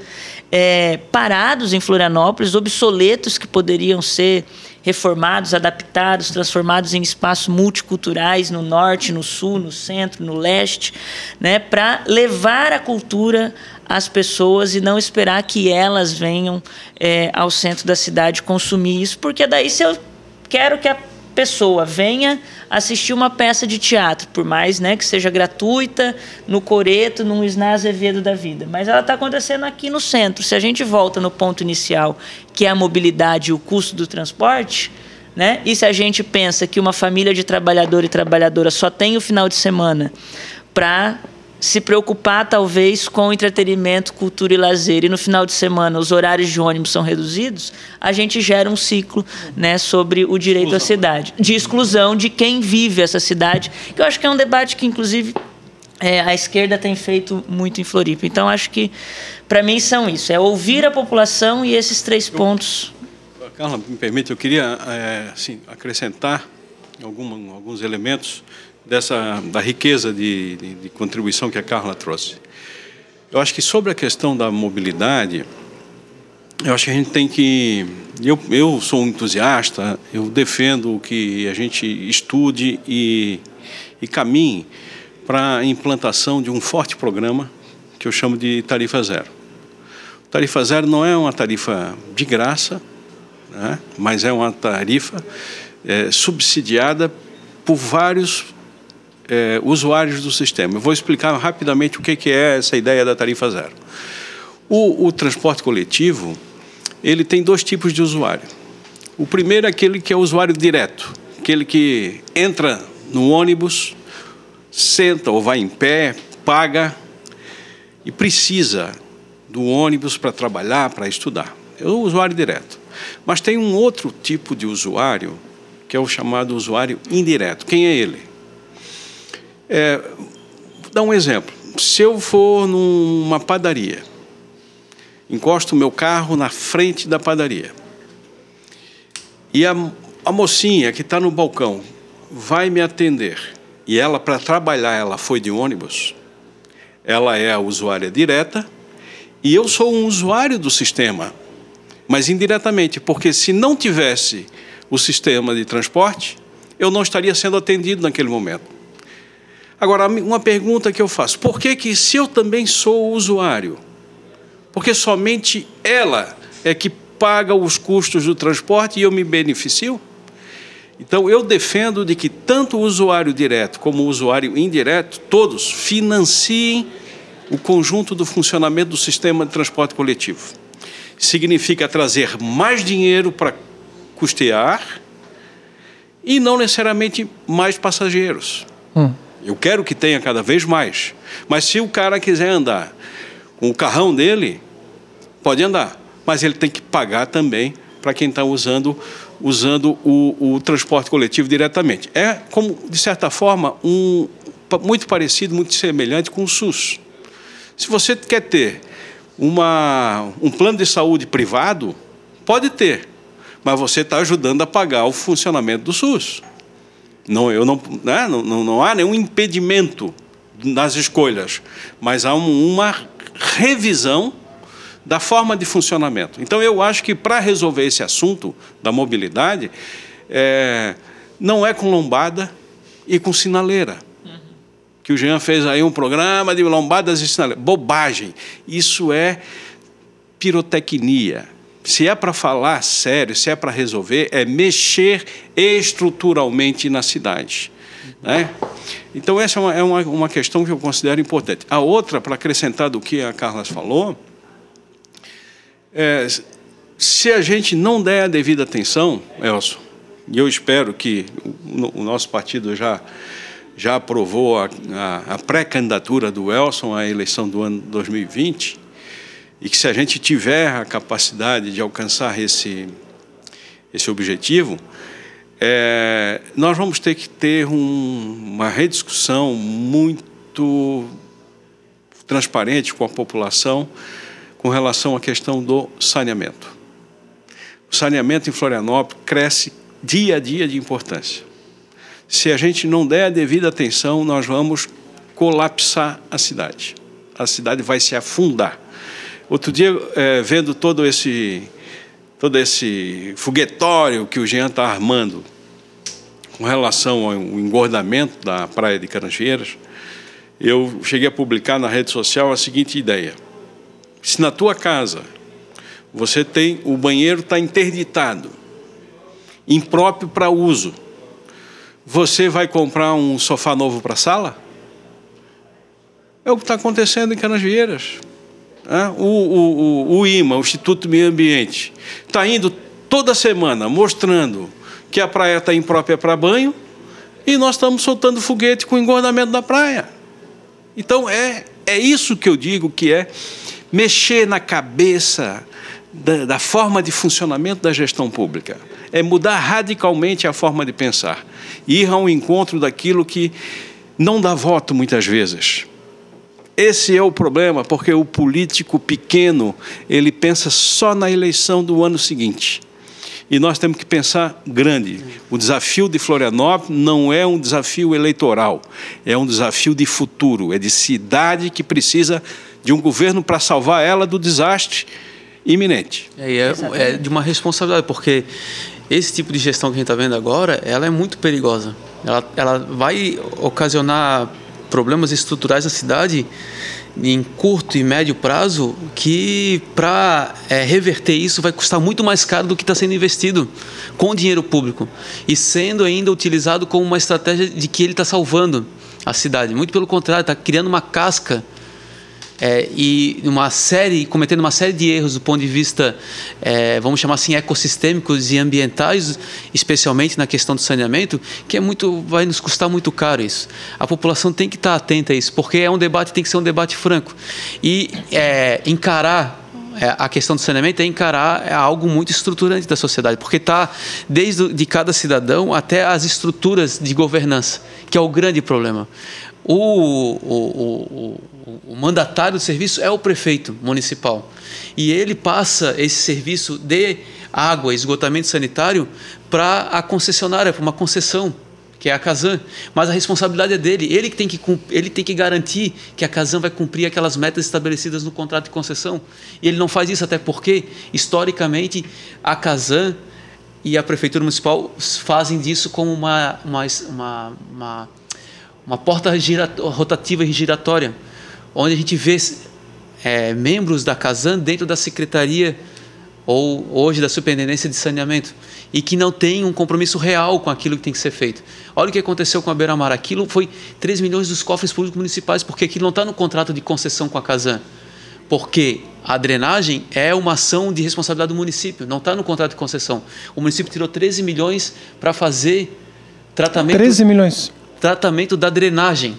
é, parados em Florianópolis, obsoletos que poderiam ser reformados, adaptados, transformados em espaços multiculturais no norte, no sul, no centro, no leste, né, para levar a cultura às pessoas e não esperar que elas venham é, ao centro da cidade consumir isso, porque daí se eu quero que a pessoa venha assistir uma peça de teatro, por mais né, que seja gratuita, no Coreto, num Isná Azevedo da vida. Mas ela está acontecendo aqui no centro. Se a gente volta no ponto inicial, que é a mobilidade e o custo do transporte, né, e se a gente pensa que uma família de trabalhador e trabalhadora só tem o final de semana para se preocupar talvez com entretenimento, cultura e lazer, e no final de semana os horários de ônibus são reduzidos, a gente gera um ciclo né, sobre o direito exclusão. à cidade, de exclusão de quem vive essa cidade, que eu acho que é um debate que, inclusive, é, a esquerda tem feito muito em Floripa. Então, acho que, para mim, são isso: é ouvir a população e esses três pontos. Carla, me permite, eu queria é, assim, acrescentar algum, alguns elementos dessa da riqueza de, de, de, contribuição que a Carla trouxe. Eu acho que sobre a questão da mobilidade, eu acho que a gente tem que. Eu, eu sou um entusiasta, eu defendo que a gente estude e, e caminhe para a implantação de um forte programa que eu chamo de tarifa zero. Tarifa zero não é uma tarifa de graça, né? mas é uma tarifa é, subsidiada por vários é, usuários do sistema. Eu vou explicar rapidamente o que, que é essa ideia da tarifa zero. O, o transporte coletivo ele tem dois tipos de usuário. O primeiro é aquele que é o usuário direto, aquele que entra no ônibus, senta ou vai em pé, paga e precisa do ônibus para trabalhar, para estudar. É o usuário direto. Mas tem um outro tipo de usuário, que é o chamado usuário indireto. Quem é ele? É, vou dar um exemplo. Se eu for numa padaria, encosto o meu carro na frente da padaria, e a, a mocinha que está no balcão vai me atender, e ela, para trabalhar, ela foi de ônibus, ela é a usuária direta, e eu sou um usuário do sistema, mas indiretamente, porque se não tivesse o sistema de transporte, eu não estaria sendo atendido naquele momento. Agora, uma pergunta que eu faço: por que, que se eu também sou usuário, porque somente ela é que paga os custos do transporte e eu me beneficio? Então, eu defendo de que tanto o usuário direto como o usuário indireto, todos financiem o conjunto do funcionamento do sistema de transporte coletivo. Significa trazer mais dinheiro para custear e não necessariamente mais passageiros. Hum. Eu quero que tenha cada vez mais. Mas se o cara quiser andar com o carrão dele, pode andar. Mas ele tem que pagar também para quem está usando, usando o, o, transporte coletivo diretamente. É, como, de certa forma, um, muito parecido, muito semelhante com o SUS. Se você quer ter uma, um plano de saúde privado, pode ter, mas você está ajudando a pagar o funcionamento do SUS. Não, eu não, né? não, não, não há nenhum impedimento nas escolhas, mas há uma revisão da forma de funcionamento. Então, eu acho que para resolver esse assunto da mobilidade, é, não é com lombada e com sinaleira. Uhum. Que o Jean fez aí um programa de lombadas e sinaleiras. Bobagem. Isso é pirotecnia. Se é para falar sério, se é para resolver, é mexer estruturalmente na cidade. Né? Então, essa é, uma, é uma, uma questão que eu considero importante. A outra, para acrescentar do que a Carla falou, é, se a gente não der a devida atenção, Elson, e eu espero que o, o nosso partido já, já aprovou a, a, a pré-candidatura do Elson à eleição do ano 2020, e que se a gente tiver a capacidade de alcançar esse, esse objetivo, é, nós vamos ter que ter um, uma rediscussão muito transparente com a população com relação à questão do saneamento. O saneamento em Florianópolis cresce dia a dia de importância. Se a gente não der a devida atenção, nós vamos colapsar a cidade. A cidade vai se afundar. Outro dia, é, vendo todo esse, todo esse foguetório que o Jean está armando com relação ao engordamento da praia de Caranjeiras, eu cheguei a publicar na rede social a seguinte ideia: se na tua casa você tem o banheiro está interditado, impróprio para uso, você vai comprar um sofá novo para a sala? É o que está acontecendo em Canasvieiras. O, o, o, IMA, o Instituto Meio Ambiente, está indo toda semana mostrando que a praia está imprópria para banho e nós estamos soltando foguete com o engordamento da praia. Então é, é isso que eu digo que é mexer na cabeça da, da forma de funcionamento da gestão pública. É mudar radicalmente a forma de pensar. Ir ao encontro daquilo que não dá voto muitas vezes esse é o problema, porque o político pequeno, ele pensa só na eleição do ano seguinte. E nós temos que pensar grande. O desafio de Florianópolis não é um desafio eleitoral, é um desafio de futuro, é de cidade que precisa de um governo para salvar ela do desastre iminente. É, é, é de uma responsabilidade, porque esse tipo de gestão que a gente está vendo agora, ela é muito perigosa. Ela, ela vai ocasionar problemas estruturais da cidade em curto e médio prazo que para é, reverter isso vai custar muito mais caro do que está sendo investido com dinheiro público e sendo ainda utilizado como uma estratégia de que ele está salvando a cidade. Muito pelo contrário, está criando uma casca é, e uma série, cometendo uma série de erros do ponto de vista, é, vamos chamar assim, ecossistêmicos e ambientais, especialmente na questão do saneamento, que é muito, vai nos custar muito caro isso. A população tem que estar atenta a isso, porque é um debate, tem que ser um debate franco. E é, encarar é, a questão do saneamento é encarar é algo muito estruturante da sociedade, porque está desde de cada cidadão até as estruturas de governança, que é o grande problema. O, o, o, o, mandatário do serviço é o prefeito municipal. E ele passa esse serviço de água, esgotamento sanitário, para a concessionária, para uma concessão, que é a Casan. Mas a responsabilidade é dele. Ele tem que, ele tem que garantir que a Casan vai cumprir aquelas metas estabelecidas no contrato de concessão. E ele não faz isso, até porque, historicamente, a Casan e a Prefeitura Municipal fazem disso como uma, uma, uma, uma uma porta rotativa e giratória, onde a gente vê é, membros da Casan dentro da secretaria ou hoje da Superintendência de Saneamento, e que não tem um compromisso real com aquilo que tem que ser feito. Olha o que aconteceu com a Beira-Mar. Aquilo foi 3 milhões dos cofres públicos municipais, porque aquilo não está no contrato de concessão com a Casan. Porque a drenagem é uma ação de responsabilidade do município, não está no contrato de concessão. O município tirou 13 milhões para fazer tratamento. 13 milhões. Tratamento da drenagem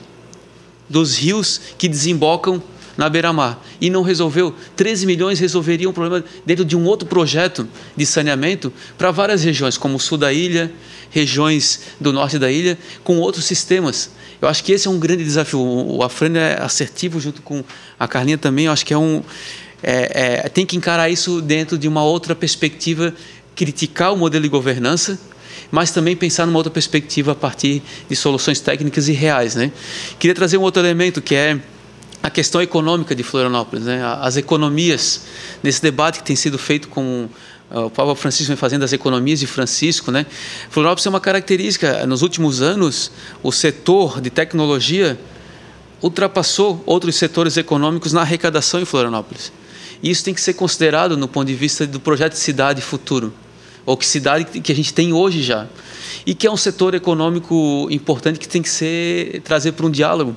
dos rios que desembocam na beira-mar e não resolveu. 13 milhões resolveriam um problema dentro de um outro projeto de saneamento para várias regiões, como o sul da ilha, regiões do norte da ilha, com outros sistemas. Eu acho que esse é um grande desafio. O Afrânio é assertivo junto com a Carlinha também. Eu acho que é um é, é, tem que encarar isso dentro de uma outra perspectiva, criticar o modelo de governança, mas também pensar numa outra perspectiva a partir de soluções técnicas e reais. Né? Queria trazer um outro elemento que é a questão econômica de Florianópolis, né? as economias, nesse debate que tem sido feito com uh, o Papa Francisco vem fazendo as economias de Francisco, né? Florianópolis é uma característica. Nos últimos anos, o setor de tecnologia ultrapassou outros setores econômicos na arrecadação em Florianópolis. E isso tem que ser considerado no ponto de vista do projeto de cidade futuro, ou que cidade que a gente tem hoje já, e que é um setor econômico importante que tem que ser trazer para um diálogo.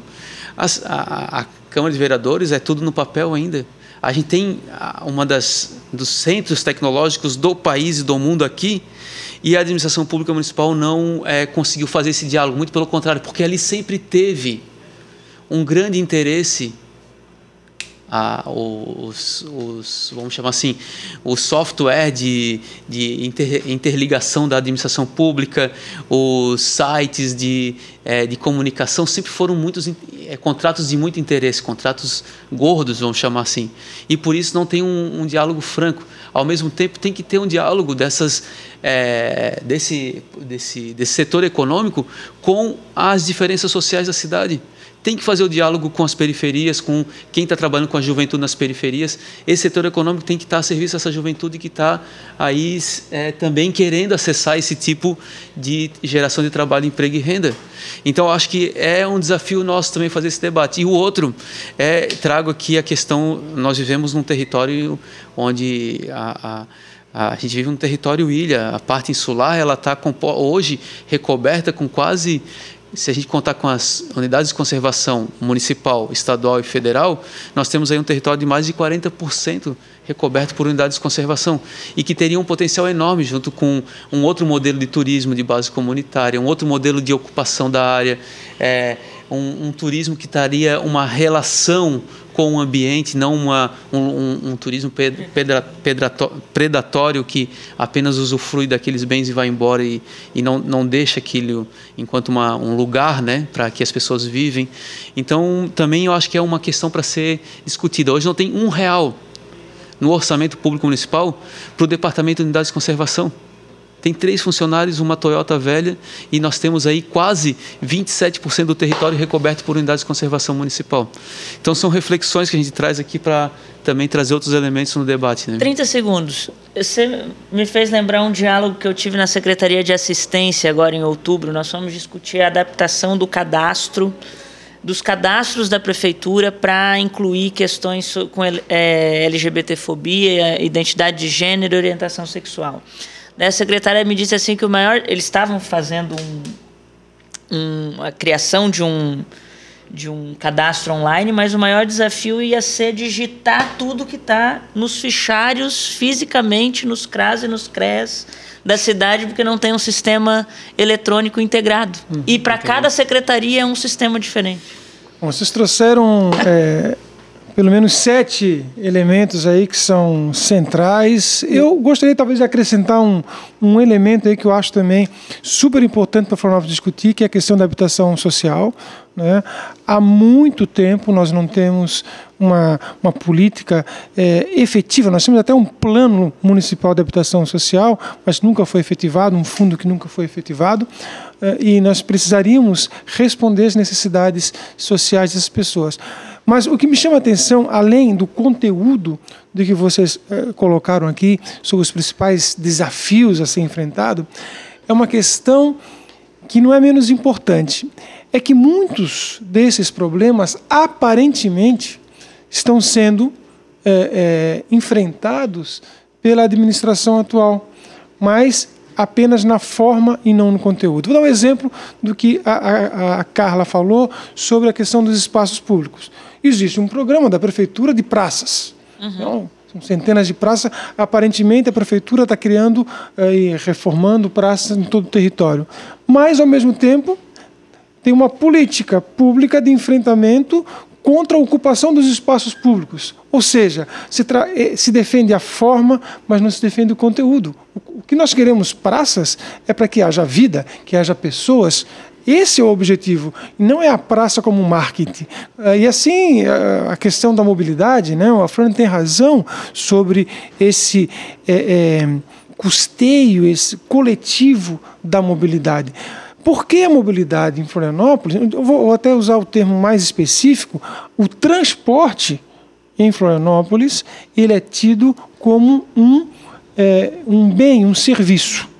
As, a, a Câmara de Vereadores é tudo no papel ainda. A gente tem uma das dos centros tecnológicos do país e do mundo aqui, e a administração pública municipal não é, conseguiu fazer esse diálogo. Muito pelo contrário, porque ali sempre teve um grande interesse a, os, os, vamos chamar assim, o software de, de inter, interligação da administração pública, os sites de, é, de comunicação sempre foram muitos é, contratos de muito interesse, contratos gordos, vamos chamar assim. E por isso não tem um, um diálogo franco. Ao mesmo tempo, tem que ter um diálogo dessas, é, desse, desse, desse setor econômico com as diferenças sociais da cidade tem que fazer o diálogo com as periferias, com quem está trabalhando com a juventude nas periferias. Esse setor econômico tem que estar tá a serviço dessa juventude que está aí é, também querendo acessar esse tipo de geração de trabalho, emprego e renda. Então, acho que é um desafio nosso também fazer esse debate. E o outro, é, trago aqui a questão: nós vivemos num território onde a, a a gente vive num território ilha, a parte insular ela está hoje recoberta com quase se a gente contar com as unidades de conservação municipal, estadual e federal, nós temos aí um território de mais de 40% recoberto por unidades de conservação e que teria um potencial enorme junto com um outro modelo de turismo de base comunitária, um outro modelo de ocupação da área, é, um, um turismo que estaria uma relação com o ambiente, não uma, um, um, um turismo pedra, pedra, predatório que apenas usufrui daqueles bens e vai embora e, e não, não deixa aquilo enquanto uma, um lugar né, para que as pessoas vivem. Então, também eu acho que é uma questão para ser discutida. Hoje não tem um real no orçamento público municipal para o Departamento de Unidades de Conservação tem três funcionários, uma Toyota velha, e nós temos aí quase 27% do território recoberto por unidades de conservação municipal. Então são reflexões que a gente traz aqui para também trazer outros elementos no debate. Né? 30 segundos. Você me fez lembrar um diálogo que eu tive na Secretaria de Assistência agora em outubro. Nós fomos discutir a adaptação do cadastro dos cadastros da prefeitura para incluir questões com é, LGBTfobia, identidade de gênero e orientação sexual. Né, a secretária me disse assim que o maior. Eles estavam fazendo um, um, a criação de um, de um cadastro online, mas o maior desafio ia ser digitar tudo que está nos fichários fisicamente, nos CRAS e nos CRES da cidade, porque não tem um sistema eletrônico integrado. Hum, e para cada secretaria é um sistema diferente. Bom, vocês trouxeram é, pelo menos sete elementos aí que são centrais. Eu gostaria talvez de acrescentar um, um elemento aí que eu acho também super importante para Florianópolis discutir, que é a questão da habitação social. Né? Há muito tempo nós não temos uma, uma política é, efetiva, nós temos até um plano municipal de habitação social, mas nunca foi efetivado, um fundo que nunca foi efetivado, é, e nós precisaríamos responder às necessidades sociais dessas pessoas. Mas o que me chama a atenção, além do conteúdo do que vocês eh, colocaram aqui, sobre os principais desafios a ser enfrentado, é uma questão que não é menos importante. É que muitos desses problemas, aparentemente, estão sendo eh, eh, enfrentados pela administração atual, mas apenas na forma e não no conteúdo. Vou dar um exemplo do que a, a, a Carla falou sobre a questão dos espaços públicos. Existe um programa da prefeitura de praças. Uhum. Então, são centenas de praças. Aparentemente, a prefeitura está criando eh, e reformando praças em todo o território. Mas, ao mesmo tempo, tem uma política pública de enfrentamento contra a ocupação dos espaços públicos. Ou seja, se, eh, se, defende a forma, mas não se defende o conteúdo. O, o que nós queremos praças é para que haja vida, que haja pessoas. Esse é o objetivo, não é a praça como marketing. Eh, e assim, eh, a questão da mobilidade, né? o Afrânio tem razão sobre esse é, é, custeio, esse coletivo da mobilidade. Por que a mobilidade em Florianópolis? Eu vou até usar o termo mais específico. O transporte em Florianópolis ele é tido como um, é, um bem, um serviço.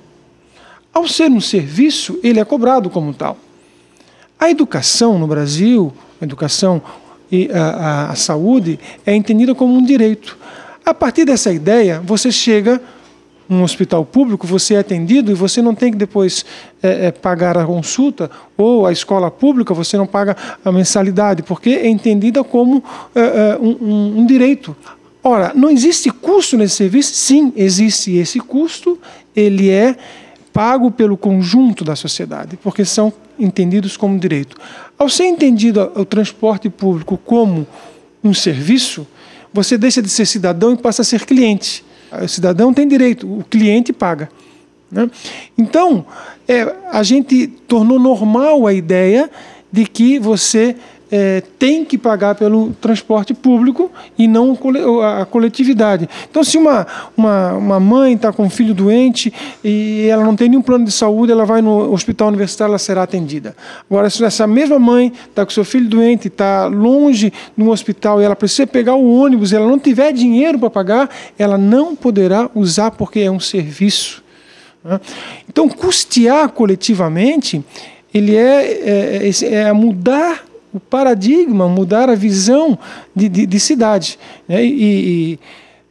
Ao ser um serviço, ele é cobrado como tal. A educação no Brasil, a educação e a, a, a saúde, é entendida como um direito. A partir dessa ideia, você chega um hospital público, você é atendido e você não tem que depois é, é, pagar a consulta, ou a escola pública, você não paga a mensalidade, porque é entendida como é, é um, um, direito. Ora, não existe custo nesse serviço? Sim, existe esse custo, ele é pago pelo conjunto da sociedade, porque são entendidos como direito. Ao ser entendido o transporte público como um serviço, você deixa de ser cidadão e passa a ser cliente. O cidadão tem direito, o cliente paga. Né? Então, é, a gente tornou normal a ideia de que você é, tem que pagar pelo transporte público e não a coletividade. Então, se uma, uma, uma mãe está com um filho doente e ela não tem nenhum plano de saúde, ela vai no hospital universitário, ela será atendida. Agora, se essa mesma mãe está com seu filho doente, está longe de um hospital e ela precisa pegar o ônibus e ela não tiver dinheiro para pagar, ela não poderá usar porque é um serviço. Né? Então, custear coletivamente ele é, é, é, é mudar o paradigma, mudar a visão de, de, de cidade. Né? E,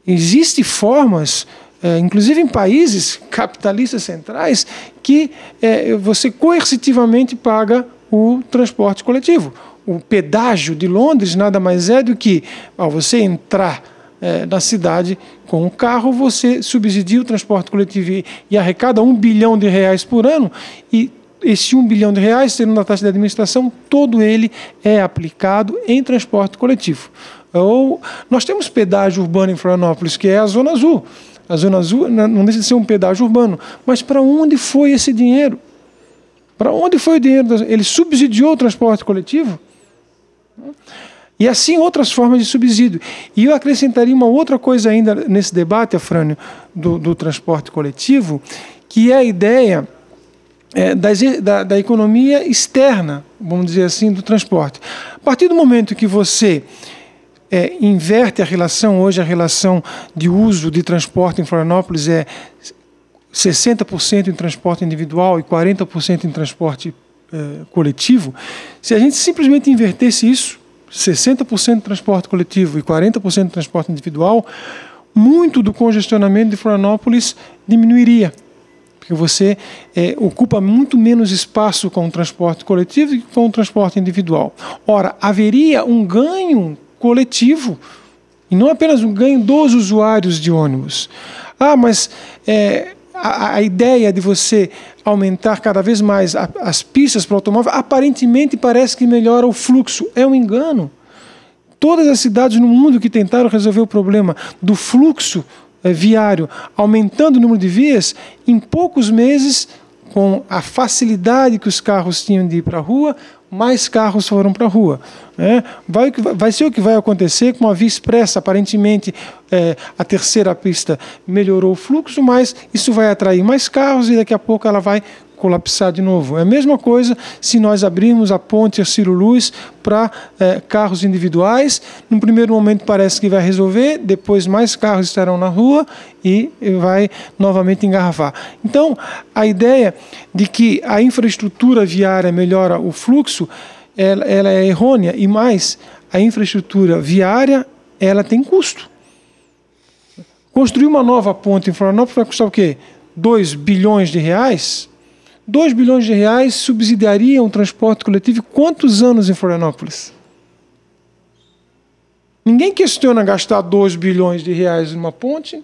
e existem formas, é, inclusive em países capitalistas centrais, que é, você coercitivamente paga o transporte coletivo. O pedágio de Londres nada mais é do que ao você entrar é, na cidade com o carro, você subsidia o transporte coletivo e, arrecada um bilhão de reais por ano e esse 1 bilhão de reais, sendo a taxa de administração, todo ele é aplicado em transporte coletivo. Ou nós temos pedágio urbano em Florianópolis, que é a Zona Azul. A Zona Azul não deixa de ser um pedágio urbano. Mas para onde foi esse dinheiro? Para onde foi o dinheiro? Ele subsidiou o transporte coletivo? E assim outras formas de subsídio. E eu acrescentaria uma outra coisa ainda nesse debate, Afrânio, do, do transporte coletivo, que é a ideia é, da, da, economia externa, vamos dizer assim, do transporte. A partir do momento que você é, inverte a relação, hoje a relação de uso de transporte em Florianópolis é 60% em transporte individual e 40% em transporte é, coletivo, se a gente simplesmente invertesse isso, 60% de transporte coletivo e 40% de transporte individual, muito do congestionamento de Florianópolis diminuiria porque você é, ocupa muito menos espaço com o transporte coletivo do que com o transporte individual. Ora, haveria um ganho coletivo e não apenas um ganho dos usuários de ônibus. Ah, mas é, a, a, ideia de você aumentar cada vez mais a, as pistas para o automóvel aparentemente parece que melhora o fluxo. É um engano. Todas as cidades no mundo que tentaram resolver o problema do fluxo viário aumentando o número de vias, em poucos meses, com a facilidade que os carros tinham de ir para a rua, mais carros foram para a rua. Né? Vai, vai ser o que vai acontecer com a via expressa. Aparentemente, é, a terceira pista melhorou o fluxo, mas isso vai atrair mais carros e daqui a pouco ela vai colapsar de novo. É a mesma coisa se nós abrirmos a ponte Ciro Luz para é, carros individuais. No primeiro momento parece que vai resolver, depois mais carros estarão na rua e vai novamente engarrafar. Então, a ideia de que a infraestrutura viária melhora o fluxo, ela, ela é errônea e mais, a infraestrutura viária ela tem custo. Construir uma nova ponte em Florianópolis vai custar o quê? 2 bilhões de reais? 2 bilhões de reais subsidiariam o transporte coletivo quantos anos em Florianópolis? Ninguém questiona gastar 2 bilhões de reais numa ponte,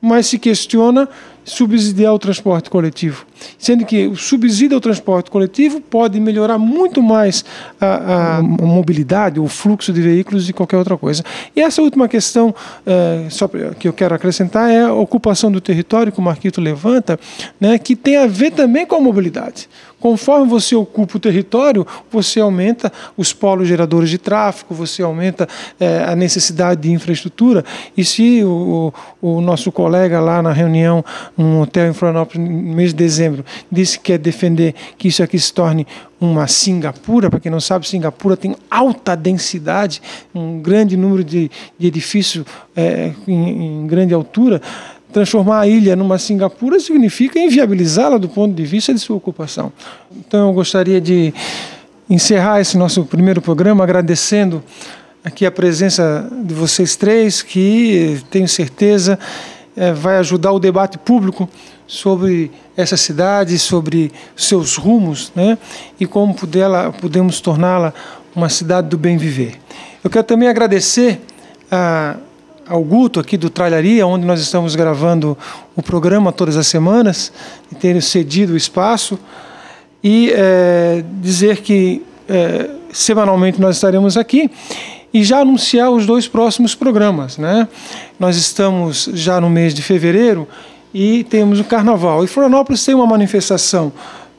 mas se questiona subsidiar o transporte coletivo. Sendo que o subsídio ao transporte coletivo pode melhorar muito mais a, a mobilidade, o fluxo de veículos e qualquer outra coisa. E essa última questão é, só que eu quero acrescentar é a ocupação do território que o Marquito levanta, né, que tem a ver também com a mobilidade. Conforme você ocupa o território, você aumenta os polos geradores de tráfego, você aumenta é, a necessidade de infraestrutura. E se o, o, nosso colega lá na reunião, num hotel em Florianópolis, no mês de dezembro, disse que quer defender que isso aqui se torne uma Singapura, para quem não sabe, Singapura tem alta densidade, um grande número de, de edifícios é, em, em grande altura transformar a ilha numa Singapura significa inviabilizá-la do ponto de vista de sua ocupação. Então eu gostaria de encerrar esse nosso primeiro programa agradecendo aqui a presença de vocês três, que tenho certeza é, vai ajudar o debate público sobre essa cidade, sobre seus rumos, né? E como podemos torná-la uma cidade do bem viver. Eu quero também agradecer a ao Guto aqui do Tralharia, onde nós estamos gravando o programa todas as semanas, e ter cedido o espaço, e é, dizer que é, semanalmente nós estaremos aqui e já anunciar os dois próximos programas. Né? Nós estamos já no mês de fevereiro e temos o Carnaval. E Florianópolis tem uma manifestação.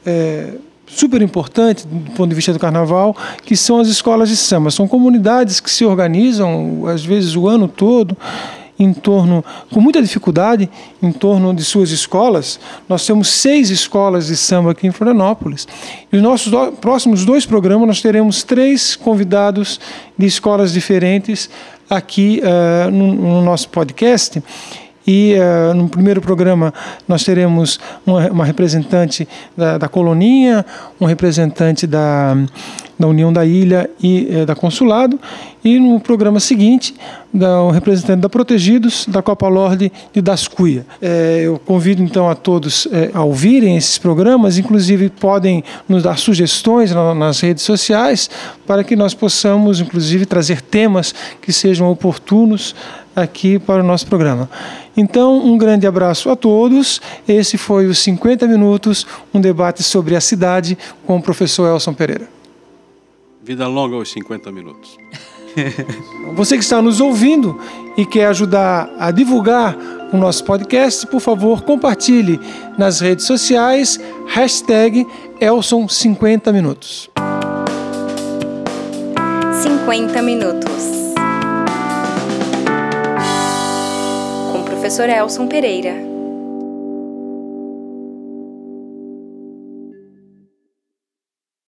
É, super importante do ponto de vista do carnaval, que são as escolas de samba. São comunidades que se organizam, às vezes, o ano todo em torno, com muita dificuldade, em torno de suas escolas. Nós temos seis escolas de samba aqui em Florianópolis. E os nossos do, próximos dois programas nós teremos três convidados de escolas diferentes aqui uh, no, no nosso podcast. E uh, no primeiro programa nós teremos uma, uma representante da, da, Coloninha, um representante da, da União da Ilha e uh, da Consulado, e no programa seguinte, da, um representante da Protegidos, da Copa Lorde e das Cuia. É, eu convido então a todos é, a ouvirem esses programas, inclusive podem nos dar sugestões na, nas redes sociais para que nós possamos, inclusive, trazer temas que sejam oportunos aqui para o nosso programa. Então, um grande abraço a todos. Esse foi os 50 minutos, um debate sobre a cidade com o professor Elson Pereira. Vida longa aos 50 minutos. Você que está nos ouvindo e quer ajudar a divulgar o nosso podcast, por favor, compartilhe nas redes sociais, hashtag Elson50 Minutos. 50 minutos. Professor Elson Pereira.